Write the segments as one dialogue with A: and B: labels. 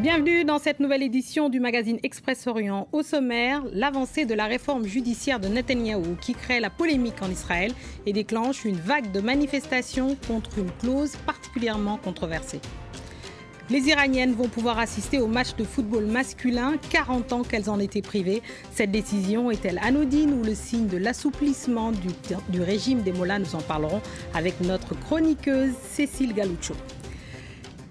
A: Bienvenue dans cette nouvelle édition du magazine Express Orient. Au sommaire, l'avancée de la réforme judiciaire de Netanyahou qui crée la polémique en Israël et déclenche une vague de manifestations contre une clause particulièrement controversée. Les Iraniennes vont pouvoir assister au match de football masculin, 40 ans qu'elles en étaient privées. Cette décision est-elle anodine ou le signe de l'assouplissement du, régime des Mollahs? Nous en parlerons avec notre chroniqueuse Cécile Galuccio.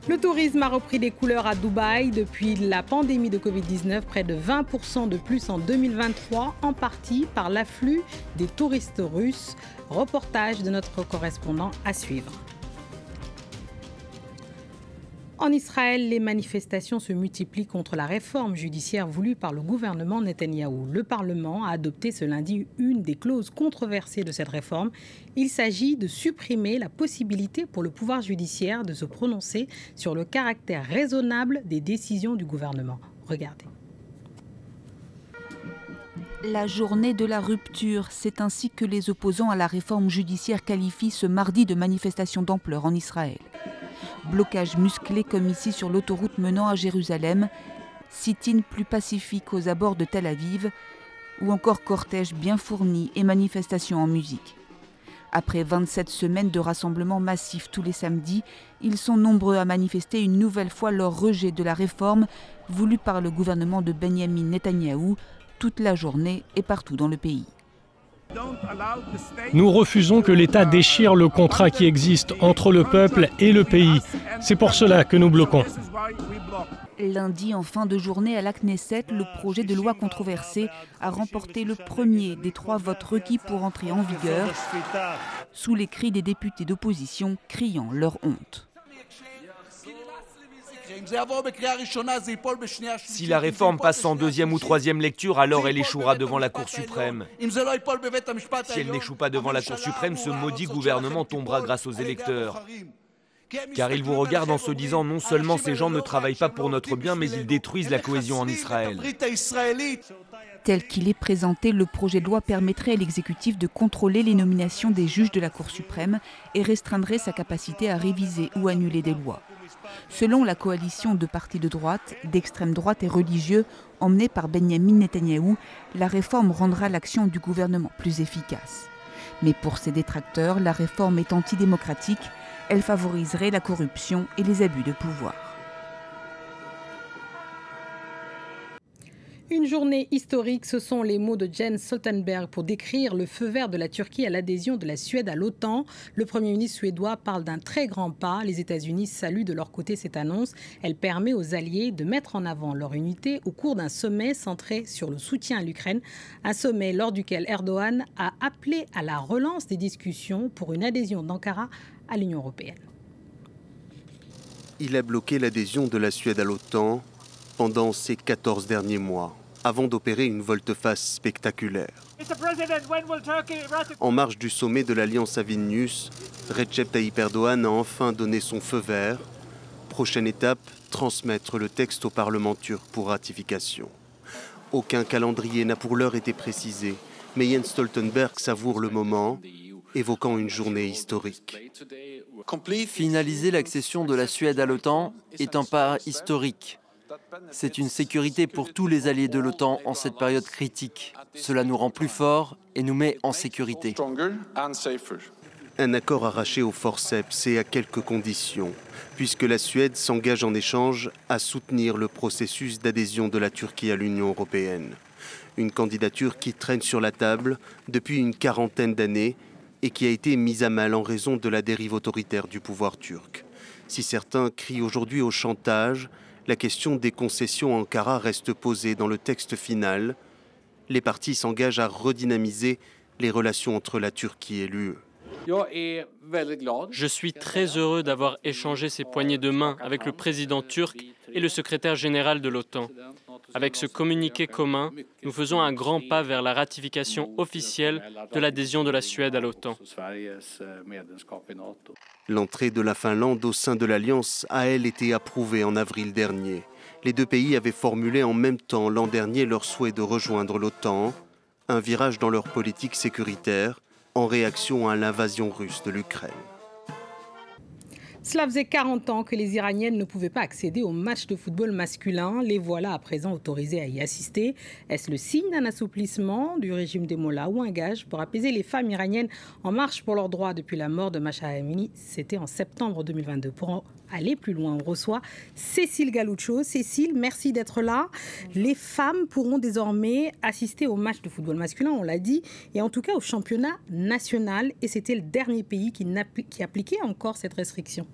A: Le tourisme a repris des couleurs à Dubaï depuis la pandémie de Covid-19, près de 20% de plus en 2023, en partie par l'afflux des touristes russes. Reportage de notre correspondant à suivre. En Israël, les manifestations se multiplient contre la réforme judiciaire voulue par le gouvernement Netanyahou. Le Parlement a adopté ce lundi une des clauses controversées de cette réforme. Il s'agit de supprimer la possibilité pour le pouvoir judiciaire de se prononcer sur le caractère raisonnable des décisions du gouvernement. Regardez.
B: La journée de la rupture, c'est ainsi que les opposants à la réforme judiciaire qualifient ce mardi de manifestation d'ampleur en Israël. Blocage musclé comme ici sur l'autoroute menant à Jérusalem, sit-in plus pacifique aux abords de Tel Aviv, ou encore cortège bien fourni et manifestations en musique. Après 27 semaines de rassemblements massifs tous les samedis, ils sont nombreux à manifester une nouvelle fois leur rejet de la réforme voulue par le gouvernement de Benjamin Netanyahou toute la journée et partout dans le pays.
C: Nous refusons que l'État déchire le contrat qui existe entre le peuple et le pays. C'est pour cela que nous bloquons.
B: Lundi, en fin de journée à la Knesset, le projet de loi controversé a remporté le premier des trois votes requis pour entrer en vigueur, sous les cris des députés d'opposition criant leur honte.
D: Si la réforme passe en deuxième ou troisième lecture, alors elle échouera devant la Cour suprême. Si elle n'échoue pas devant la Cour suprême, ce maudit gouvernement tombera grâce aux électeurs. Car ils vous regardent en se disant non seulement ces gens ne travaillent pas pour notre bien, mais ils détruisent la cohésion en Israël.
B: Tel qu'il est présenté, le projet de loi permettrait à l'exécutif de contrôler les nominations des juges de la Cour suprême et restreindrait sa capacité à réviser ou annuler des lois. Selon la coalition de partis de droite, d'extrême droite et religieux emmenée par Benjamin Netanyahou, la réforme rendra l'action du gouvernement plus efficace. Mais pour ses détracteurs, la réforme est antidémocratique, elle favoriserait la corruption et les abus de pouvoir.
A: Une journée historique, ce sont les mots de Jens Stoltenberg pour décrire le feu vert de la Turquie à l'adhésion de la Suède à l'OTAN. Le Premier ministre suédois parle d'un très grand pas. Les États-Unis saluent de leur côté cette annonce. Elle permet aux alliés de mettre en avant leur unité au cours d'un sommet centré sur le soutien à l'Ukraine. Un sommet lors duquel Erdogan a appelé à la relance des discussions pour une adhésion d'Ankara à l'Union européenne.
E: Il a bloqué l'adhésion de la Suède à l'OTAN pendant ces 14 derniers mois, avant d'opérer une volte-face spectaculaire. En marge du sommet de l'Alliance à Vilnius, Recep Tayyip Erdogan a enfin donné son feu vert. Prochaine étape, transmettre le texte au Parlement turc pour ratification. Aucun calendrier n'a pour l'heure été précisé, mais Jens Stoltenberg savoure le moment, évoquant une journée historique.
F: Finaliser l'accession de la Suède à l'OTAN est un pas historique. C'est une sécurité pour tous les alliés de l'OTAN en cette période critique. Cela nous rend plus forts et nous met en sécurité.
E: Un accord arraché au forceps et à quelques conditions, puisque la Suède s'engage en échange à soutenir le processus d'adhésion de la Turquie à l'Union européenne. Une candidature qui traîne sur la table depuis une quarantaine d'années et qui a été mise à mal en raison de la dérive autoritaire du pouvoir turc. Si certains crient aujourd'hui au chantage, la question des concessions en Ankara reste posée dans le texte final. Les partis s'engagent à redynamiser les relations entre la Turquie et l'UE.
G: Je suis très heureux d'avoir échangé ces poignées de main avec le président turc et le secrétaire général de l'OTAN. Avec ce communiqué commun, nous faisons un grand pas vers la ratification officielle de l'adhésion de la Suède à l'OTAN.
E: L'entrée de la Finlande au sein de l'Alliance a, elle, été approuvée en avril dernier. Les deux pays avaient formulé en même temps l'an dernier leur souhait de rejoindre l'OTAN, un virage dans leur politique sécuritaire en réaction à l'invasion russe de l'Ukraine.
A: Cela faisait 40 ans que les Iraniennes ne pouvaient pas accéder aux matchs de football masculin. Les voilà à présent autorisées à y assister. Est-ce le signe d'un assouplissement du régime des Mollahs ou un gage pour apaiser les femmes iraniennes en marche pour leurs droits depuis la mort de Macha Amini? C'était en septembre 2022. Pour aller plus loin, on reçoit Cécile Galuccio. Cécile, merci d'être là. Les femmes pourront désormais assister aux matchs de football masculin, on l'a dit, et en tout cas au championnat national. Et c'était le dernier pays qui, qui appliquait encore cette restriction.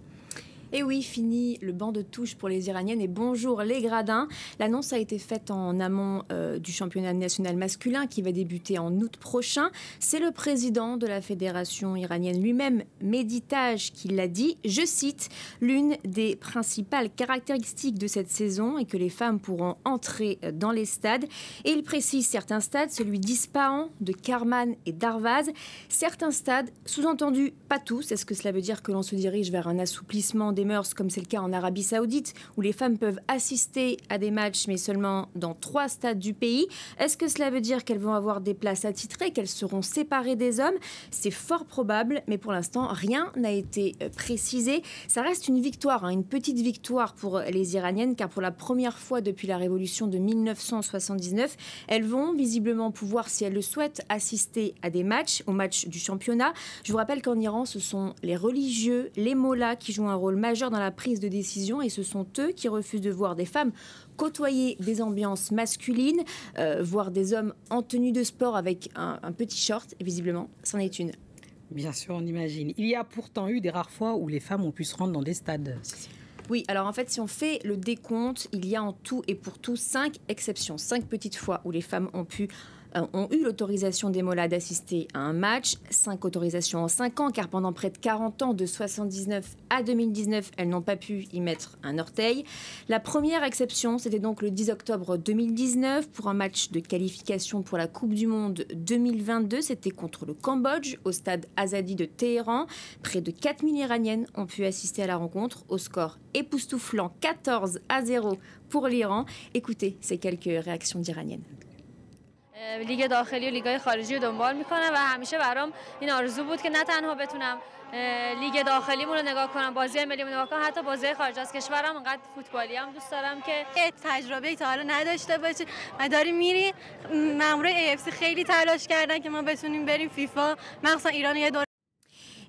H: Et oui, fini le banc de touche pour les Iraniennes et bonjour les gradins. L'annonce a été faite en amont euh, du championnat national masculin qui va débuter en août prochain. C'est le président de la fédération iranienne lui-même, Méditage, qui l'a dit. Je cite, l'une des principales caractéristiques de cette saison est que les femmes pourront entrer dans les stades. Et il précise certains stades, celui d'Ispahan, de Karman et d'Arvaz. Certains stades, sous-entendu pas tous, est-ce que cela veut dire que l'on se dirige vers un assouplissement des mœurs, comme c'est le cas en Arabie Saoudite, où les femmes peuvent assister à des matchs, mais seulement dans trois stades du pays. Est-ce que cela veut dire qu'elles vont avoir des places attitrées, qu'elles seront séparées des hommes? C'est fort probable, mais pour l'instant, rien n'a été euh, précisé. Ça reste une victoire, hein, une petite victoire pour les Iraniennes, car pour la première fois depuis la révolution de 1979, elles vont visiblement pouvoir, si elles le souhaitent, assister à des matchs, aux matchs du championnat. Je vous rappelle qu'en Iran, ce sont les religieux, les mollahs qui jouent un rôle majeur dans la prise de décision et ce sont eux qui refusent de voir des femmes côtoyer des ambiances masculines, euh, voir des hommes en tenue de sport avec un, petit short, et visiblement, c'en est une.
A: Bien sûr, on imagine. Il y a pourtant eu des rares fois où les femmes ont pu se rendre dans des stades.
H: Oui, alors en fait, si on fait le décompte, il y a en tout et pour tout cinq exceptions, cinq petites fois où les femmes ont pu ont eu l'autorisation des Mollahs d'assister à un match, cinq autorisations en cinq ans, car pendant près de 40 ans, de 79 à 2019, elles n'ont pas pu y mettre un orteil. La première exception, c'était donc le 10 octobre 2019 pour un match de qualification pour la Coupe du Monde 2022. C'était contre le Cambodge au stade Azadi de Téhéran. Près de 4000 Iraniennes ont pu assister à la rencontre au score époustouflant 14 à 0 pour l'Iran. Écoutez ces quelques réactions d'Iraniennes.
I: لیگ داخلی و لیگای خارجی رو دنبال می‌کنم و همیشه برام این آرزو بود که نه تنها بتونم لیگ داخلیمون رو نگاه کنم بازی ملی نگاه کنم حتی بازی خارج از کشورم انقدر فوتبالی هم دوست دارم که تجربه تا حالا نداشته باشی. و داری میری مامورای ای خیلی تلاش کردن که ما بتونیم بریم فیفا. مخصوصا ایران یه دور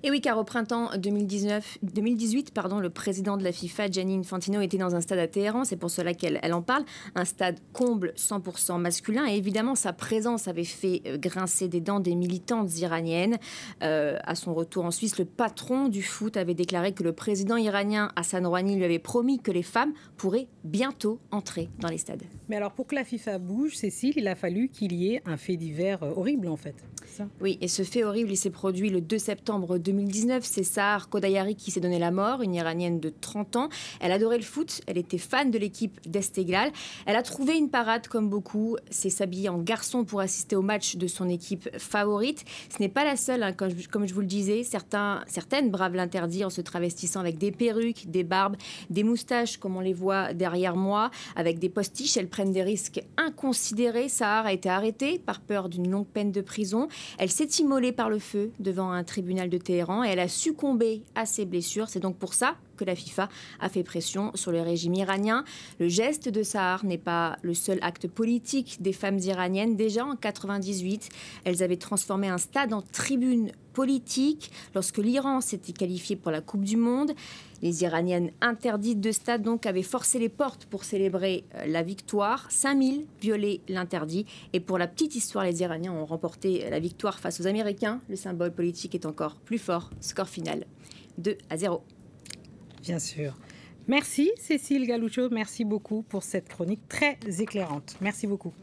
H: Et oui, car au printemps 2019, 2018, pardon, le président de la FIFA, Gianni Infantino, était dans un stade à Téhéran. C'est pour cela qu'elle elle en parle. Un stade comble 100% masculin. Et évidemment, sa présence avait fait euh, grincer des dents des militantes iraniennes. Euh, à son retour en Suisse, le patron du foot avait déclaré que le président iranien Hassan Rouhani lui avait promis que les femmes pourraient bientôt entrer dans les stades.
A: Mais alors, pour que la FIFA bouge, Cécile, il a fallu qu'il y ait un fait divers euh, horrible, en fait.
H: Oui, et ce fait horrible, il s'est produit le 2 septembre 2019. C'est Sahar Kodayari qui s'est donné la mort, une Iranienne de 30 ans. Elle adorait le foot, elle était fan de l'équipe d'Esteglal. Elle a trouvé une parade comme beaucoup, c'est s'habiller en garçon pour assister au match de son équipe favorite. Ce n'est pas la seule, hein, comme, je, comme, je, vous le disais. Certains, certaines bravent l'interdit en se travestissant avec des perruques, des barbes, des moustaches, comme on les voit derrière moi, avec des postiches. Elles prennent des risques inconsidérés. Sahar a été arrêtée par peur d'une longue peine de prison. Elle s'est immolée par le feu devant un tribunal de Téhéran et elle a succombé à ses blessures. C'est donc pour ça que la FIFA a fait pression sur le régime iranien. Le geste de Sahar n'est pas le seul acte politique des femmes iraniennes. Déjà en 98, elles avaient transformé un stade en tribune politique lorsque l'Iran s'était qualifié pour la Coupe du Monde. Les Iraniennes interdites de stade donc avaient forcé les portes pour célébrer euh, la victoire. 5000 violaient l'interdit. Et pour la petite histoire, les Iraniens ont remporté la victoire face aux Américains. Le symbole politique est encore plus fort. Score final 2 à 0.
A: Bien sûr. Merci Cécile Galucho, merci beaucoup pour cette chronique très éclairante. Merci beaucoup.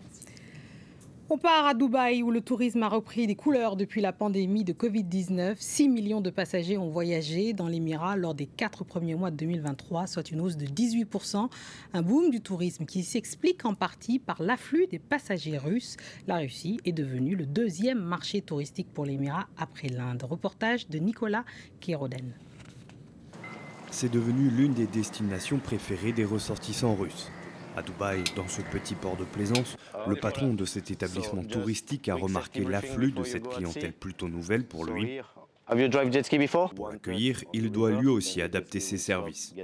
A: On part à Dubaï où le tourisme a repris des couleurs depuis la pandémie de Covid-19. 6 millions de passagers ont voyagé dans l'Émirat lors des quatre premiers mois de 2023, soit une hausse de 18%. Un boom du tourisme qui s'explique en partie par l'afflux des passagers russes. La Russie est devenue le deuxième marché touristique pour l'Émirat après l'Inde. Reportage de Nicolas Kéroden.
J: C'est devenu l'une des destinations préférées des ressortissants russes. À Dubaï, dans ce petit port de plaisance, le patron de cet établissement touristique a remarqué l'afflux de cette clientèle plutôt nouvelle pour lui. Pour accueillir, il doit lui aussi adapter ses services.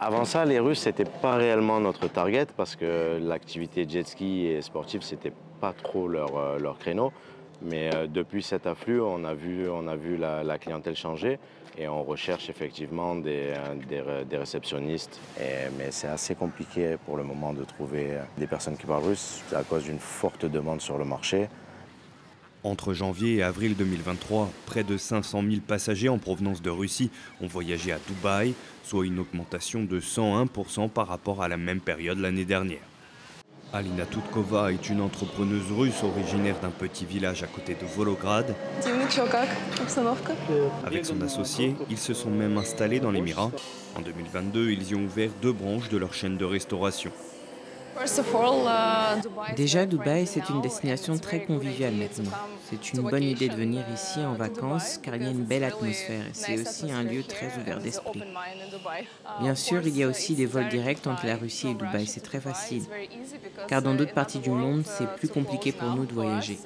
K: Avant ça, les Russes, c'était pas réellement notre target parce que l'activité jet ski et sportive, c'était pas trop leur, euh, leur créneau. Mais euh, depuis cet afflux, on a vu, on a vu la, clientèle changer et on recherche effectivement des, euh, réceptionnistes. mais c'est assez compliqué pour le moment de trouver des personnes qui parlent russe à cause d'une forte demande sur le marché.
J: Entre janvier et avril 2023, près de 500 000 passagers en provenance de Russie ont voyagé à Dubaï, soit une augmentation de 101% par rapport à la même période l'année dernière. Alina Tutkova est une entrepreneuse russe originaire d'un petit village à côté de Volograd. Avec son associé, ils se sont même installés dans l'Émirat. En 2022, ils y ont ouvert deux branches de leur chaîne de restauration.
L: Déjà, Dubaï, c'est une destination très conviviale maintenant. C'est une bonne idée de venir ici en vacances car il y a une belle atmosphère et c'est aussi un lieu très ouvert d'esprit. Bien sûr, il y a aussi des vols directs entre la Russie et Dubaï, c'est très facile. Car dans d'autres parties du monde, c'est plus compliqué pour nous de voyager.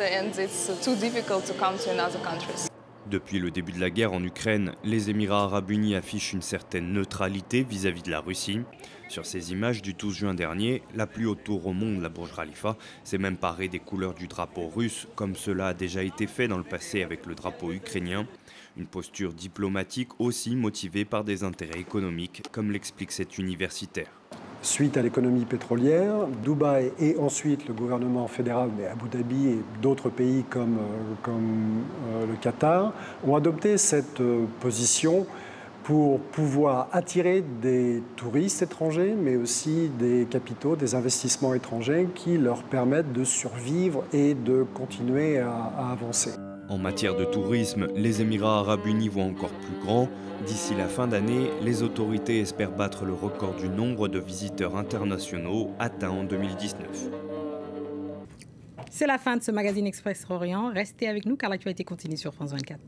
J: Depuis le début de la guerre en Ukraine, les Émirats arabes unis affichent une certaine neutralité vis-à-vis de la Russie. Sur ces images du 12 juin dernier, la plus haute tour au monde, la Burj Khalifa, s'est même parée des couleurs du drapeau russe, comme cela a déjà été fait dans le passé avec le drapeau ukrainien. Une posture diplomatique aussi motivée par des intérêts économiques, comme l'explique cet universitaire
M: suite à l'économie pétrolière. Dubaï et ensuite le gouvernement fédéral, mais Abu Dhabi et d'autres pays comme, euh, euh, le Qatar, ont adopté cette euh, position pour pouvoir attirer des touristes étrangers, mais aussi des capitaux, des investissements étrangers qui leur permettent de survivre et de continuer à avancer.
J: En matière de tourisme, les Émirats arabes unis voient encore plus grand. D'ici la fin d'année, les autorités espèrent battre le record du nombre de visiteurs internationaux atteint en 2019.
A: C'est la fin de ce magazine Express Orient. Restez avec nous car l'actualité continue sur France 24.